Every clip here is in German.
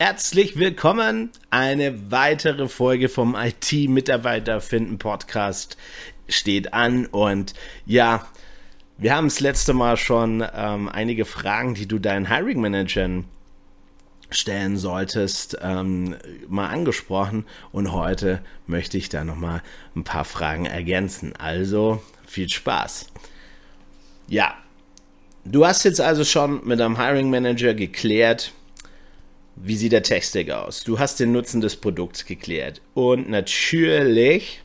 herzlich willkommen. Eine weitere Folge vom IT-Mitarbeiter finden Podcast steht an und ja, wir haben das letzte Mal schon ähm, einige Fragen, die du deinen Hiring Managern stellen solltest, ähm, mal angesprochen und heute möchte ich da nochmal ein paar Fragen ergänzen. Also viel Spaß. Ja, du hast jetzt also schon mit deinem Hiring Manager geklärt, wie sieht der Tech-Stack aus. Du hast den Nutzen des Produkts geklärt und natürlich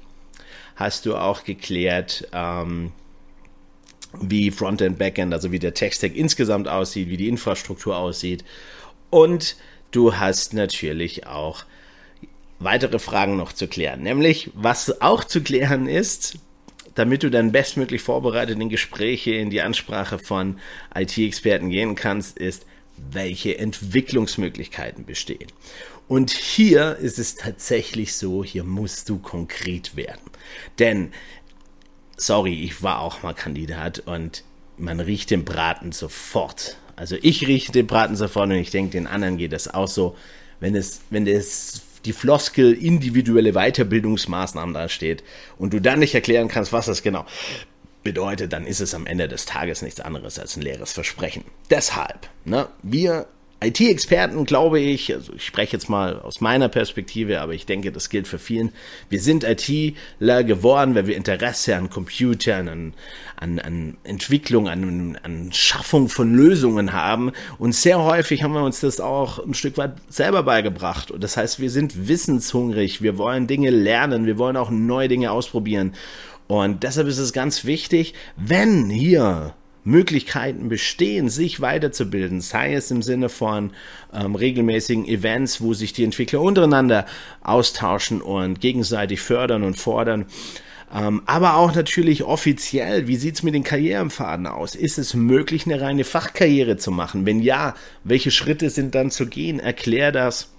hast du auch geklärt, ähm, wie Frontend, Backend, also wie der Tech-Stack insgesamt aussieht, wie die Infrastruktur aussieht und du hast natürlich auch weitere Fragen noch zu klären. Nämlich, was auch zu klären ist, damit du dann bestmöglich vorbereitet in Gespräche, in die Ansprache von IT-Experten gehen kannst, ist, welche Entwicklungsmöglichkeiten bestehen. Und hier ist es tatsächlich so, hier musst du konkret werden. Denn, sorry, ich war auch mal Kandidat und man riecht den Braten sofort also ich rieche den Braten sofort und ich denke, den anderen geht das auch so. Wenn es, wenn es die Floskel individuelle Weiterbildungsmaßnahmen da steht und du dann nicht erklären kannst, was das genau bedeutet, dann ist es am Ende des Tages nichts anderes als ein leeres Versprechen. Deshalb, ne, wir IT-Experten, glaube ich, also ich spreche jetzt mal aus meiner Perspektive, aber ich denke, das gilt für vielen. Wir sind ITler geworden, weil wir Interesse an Computern, an, an, an Entwicklung, an, an Schaffung von Lösungen haben. Und sehr häufig haben wir uns das auch ein Stück weit selber beigebracht. Und das heißt, wir sind wissenshungrig, wir wollen Dinge lernen, wir wollen auch neue Dinge ausprobieren. Und deshalb ist es ganz wichtig, wenn hier Möglichkeiten bestehen, sich weiterzubilden, sei es im Sinne von ähm, regelmäßigen Events, wo sich die Entwickler untereinander austauschen und gegenseitig fördern und fordern. Ähm, aber auch natürlich offiziell, wie sieht's mit den Karrierenpfaden aus? Ist es möglich, eine reine Fachkarriere zu machen? Wenn ja, welche Schritte sind dann zu gehen? Erklär das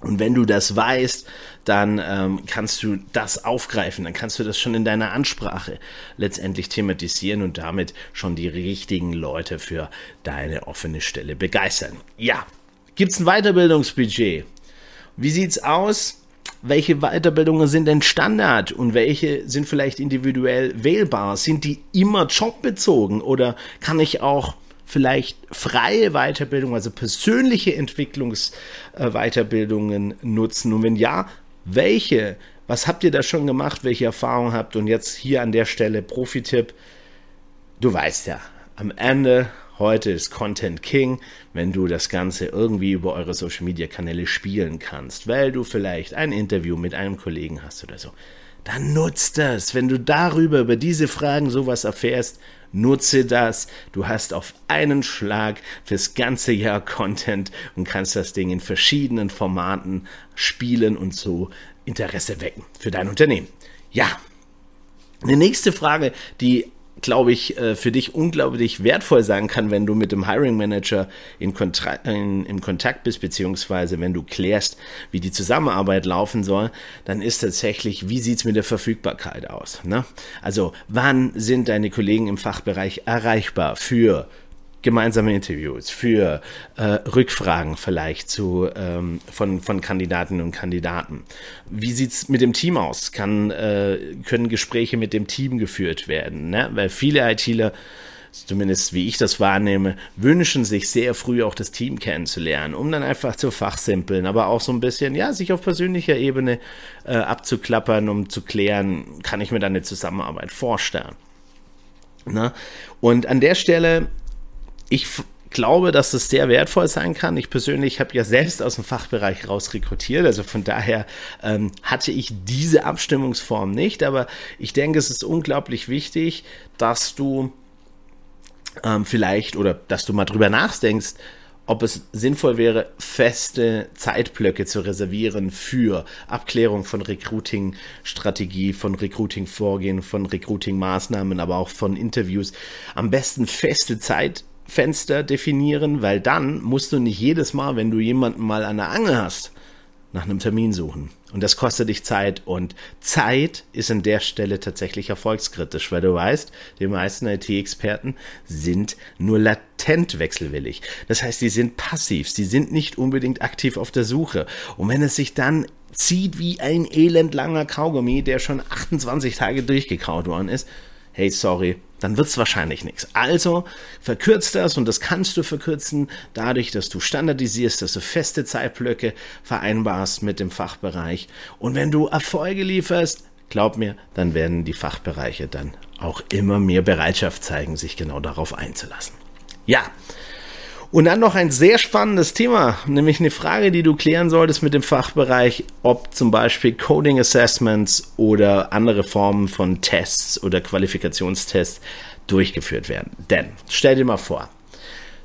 und wenn du das weißt, dann ähm, kannst du das aufgreifen, dann kannst du das schon in deiner Ansprache letztendlich thematisieren und damit schon die richtigen Leute für deine offene Stelle begeistern. Ja, gibt's ein Weiterbildungsbudget? Wie sieht's aus? Welche Weiterbildungen sind denn Standard und welche sind vielleicht individuell wählbar? Sind die immer jobbezogen oder kann ich auch vielleicht freie Weiterbildung, also persönliche Entwicklungsweiterbildungen nutzen? Und wenn ja, welche? Was habt ihr da schon gemacht? Welche Erfahrungen habt? Und jetzt hier an der Stelle Profi-Tipp. Du weißt ja, am Ende heute ist Content King, wenn du das Ganze irgendwie über eure Social Media Kanäle spielen kannst, weil du vielleicht ein Interview mit einem Kollegen hast oder so. Dann nutzt das. Wenn du darüber, über diese Fragen sowas erfährst, Nutze das. Du hast auf einen Schlag fürs ganze Jahr Content und kannst das Ding in verschiedenen Formaten spielen und so Interesse wecken für dein Unternehmen. Ja. Eine nächste Frage, die glaube ich, äh, für dich unglaublich wertvoll sein kann, wenn du mit dem Hiring Manager in Kontakt, in, im Kontakt bist, beziehungsweise wenn du klärst, wie die Zusammenarbeit laufen soll, dann ist tatsächlich, wie sieht's mit der Verfügbarkeit aus? Ne? Also wann sind deine Kollegen im Fachbereich erreichbar für gemeinsame Interviews, für äh, Rückfragen vielleicht zu, ähm, von, von Kandidatinnen und Kandidaten. Wie sieht's mit dem Team aus? Kann, äh, können Gespräche mit dem Team geführt werden? Ne? Weil viele ITler, zumindest wie ich das wahrnehme, wünschen sich sehr früh auch das Team kennenzulernen, um dann einfach zu fachsimpeln, aber auch so ein bisschen, ja, sich auf persönlicher Ebene äh, abzuklappern, um zu klären, kann ich mir da eine Zusammenarbeit vorstellen. Ne? Und an der Stelle ich glaube, dass das sehr wertvoll sein kann. Ich persönlich habe ja selbst aus dem Fachbereich raus rekrutiert, also von daher ähm, hatte ich diese Abstimmungsform nicht, aber ich denke, es ist unglaublich wichtig, dass du ähm, vielleicht oder dass du mal drüber nachdenkst, ob es sinnvoll wäre, feste Zeitblöcke zu reservieren für Abklärung von Recruiting-Strategie, von Recruiting-Vorgehen, von Recruiting-Maßnahmen, aber auch von Interviews. Am besten feste Zeit Fenster definieren, weil dann musst du nicht jedes Mal, wenn du jemanden mal an der Angel hast, nach einem Termin suchen. Und das kostet dich Zeit. Und Zeit ist an der Stelle tatsächlich erfolgskritisch, weil du weißt, die meisten IT-Experten sind nur latent wechselwillig. Das heißt, sie sind passiv. Sie sind nicht unbedingt aktiv auf der Suche. Und wenn es sich dann zieht wie ein elendlanger Kaugummi, der schon 28 Tage durchgekaut worden ist, hey, sorry, dann wird es wahrscheinlich nichts. Also verkürzt das und das kannst du verkürzen dadurch, dass du standardisierst, dass du feste Zeitblöcke vereinbarst mit dem Fachbereich. Und wenn du Erfolge lieferst, glaub mir, dann werden die Fachbereiche dann auch immer mehr Bereitschaft zeigen, sich genau darauf einzulassen. Ja, und dann noch ein sehr spannendes Thema, nämlich eine Frage, die du klären solltest mit dem Fachbereich, ob zum Beispiel Coding Assessments oder andere Formen von Tests oder Qualifikationstests durchgeführt werden. Denn stell dir mal vor,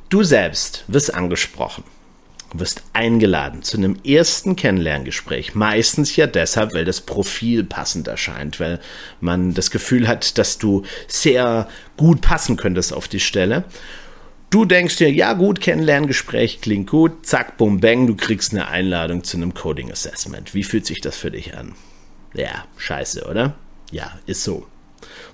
du selbst wirst angesprochen, wirst eingeladen zu einem ersten Kennenlerngespräch. Meistens ja deshalb, weil das Profil passend erscheint, weil man das Gefühl hat, dass du sehr gut passen könntest auf die Stelle. Du denkst dir, ja gut, Kennenlerngespräch klingt gut, zack, bum, bang, du kriegst eine Einladung zu einem Coding Assessment. Wie fühlt sich das für dich an? Ja, scheiße, oder? Ja, ist so.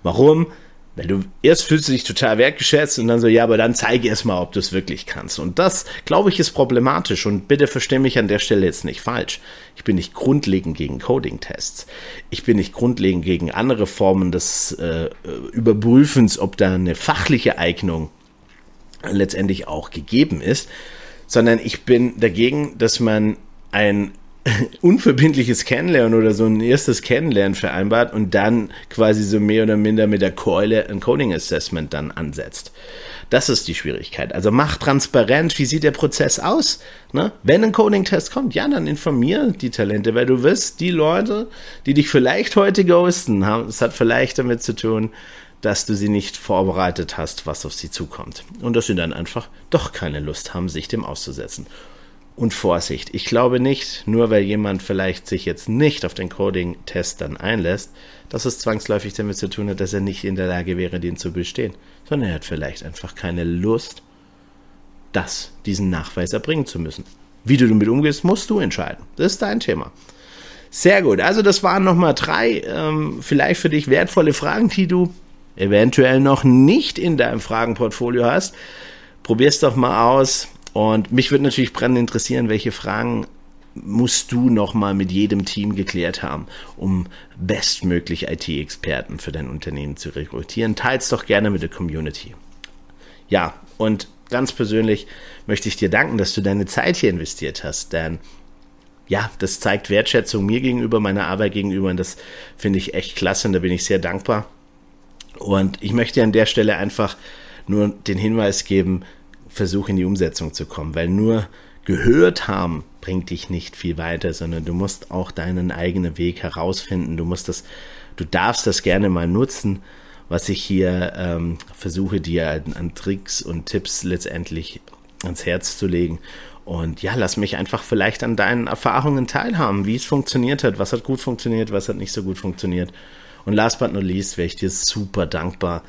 Warum? Weil du erst fühlst du dich total wertgeschätzt und dann so, ja, aber dann zeige erst mal, ob du es wirklich kannst. Und das, glaube ich, ist problematisch. Und bitte verstehe mich an der Stelle jetzt nicht falsch. Ich bin nicht grundlegend gegen Coding-Tests. Ich bin nicht grundlegend gegen andere Formen des äh, Überprüfens, ob da eine fachliche Eignung letztendlich auch gegeben ist, sondern ich bin dagegen, dass man ein unverbindliches Kennenlernen oder so ein erstes Kennenlernen vereinbart und dann quasi so mehr oder minder mit der Keule ein Coding Assessment dann ansetzt. Das ist die Schwierigkeit. Also mach transparent, wie sieht der Prozess aus? Ne? Wenn ein Coding-Test kommt, ja, dann informier die Talente, weil du wirst die Leute, die dich vielleicht heute ghosten, haben, es hat vielleicht damit zu tun, dass du sie nicht vorbereitet hast, was auf sie zukommt. Und dass sie dann einfach doch keine Lust haben, sich dem auszusetzen. Und Vorsicht, ich glaube nicht, nur weil jemand vielleicht sich jetzt nicht auf den Coding-Test dann einlässt, dass es zwangsläufig damit zu tun hat, dass er nicht in der Lage wäre, den zu bestehen, sondern er hat vielleicht einfach keine Lust, das, diesen Nachweis erbringen zu müssen. Wie du damit umgehst, musst du entscheiden. Das ist dein Thema. Sehr gut. Also das waren nochmal drei ähm, vielleicht für dich wertvolle Fragen, die du eventuell noch nicht in deinem Fragenportfolio hast, probier's doch mal aus. Und mich würde natürlich brennend interessieren, welche Fragen musst du noch mal mit jedem Team geklärt haben, um bestmöglich IT-Experten für dein Unternehmen zu rekrutieren. Teils doch gerne mit der Community. Ja, und ganz persönlich möchte ich dir danken, dass du deine Zeit hier investiert hast, denn ja, das zeigt Wertschätzung mir gegenüber, meiner Arbeit gegenüber und das finde ich echt klasse und da bin ich sehr dankbar. Und ich möchte an der Stelle einfach nur den Hinweis geben, versuch in die Umsetzung zu kommen, weil nur gehört haben bringt dich nicht viel weiter, sondern du musst auch deinen eigenen Weg herausfinden. Du musst das, du darfst das gerne mal nutzen, was ich hier ähm, versuche dir an, an Tricks und Tipps letztendlich ans Herz zu legen. Und ja, lass mich einfach vielleicht an deinen Erfahrungen teilhaben, wie es funktioniert hat, was hat gut funktioniert, was hat nicht so gut funktioniert. Und last but not least wäre ich dir super dankbar,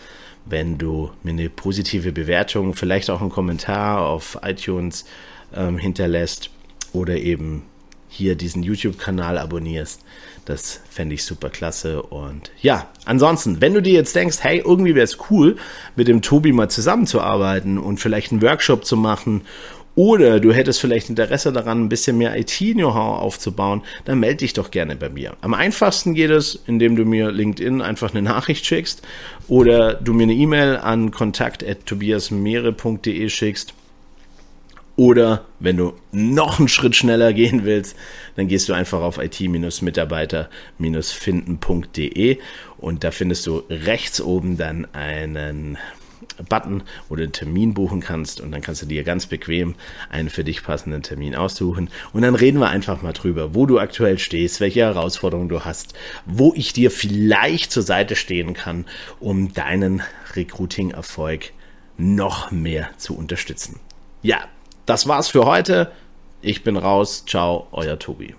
wenn du mir eine positive Bewertung, vielleicht auch einen Kommentar auf iTunes ähm, hinterlässt oder eben hier diesen YouTube-Kanal abonnierst. Das fände ich super klasse. Und ja, ansonsten, wenn du dir jetzt denkst, hey, irgendwie wäre es cool, mit dem Tobi mal zusammenzuarbeiten und vielleicht einen Workshop zu machen oder du hättest vielleicht Interesse daran, ein bisschen mehr IT-Know-how aufzubauen, dann melde dich doch gerne bei mir. Am einfachsten geht es, indem du mir LinkedIn einfach eine Nachricht schickst oder du mir eine E-Mail an kontakt.tobiasmeere.de schickst. Oder wenn du noch einen Schritt schneller gehen willst, dann gehst du einfach auf it-mitarbeiter-finden.de und da findest du rechts oben dann einen Button, wo du einen Termin buchen kannst und dann kannst du dir ganz bequem einen für dich passenden Termin aussuchen und dann reden wir einfach mal drüber, wo du aktuell stehst, welche Herausforderungen du hast, wo ich dir vielleicht zur Seite stehen kann, um deinen Recruiting-Erfolg noch mehr zu unterstützen. Ja, das war's für heute. Ich bin raus. Ciao, euer Tobi.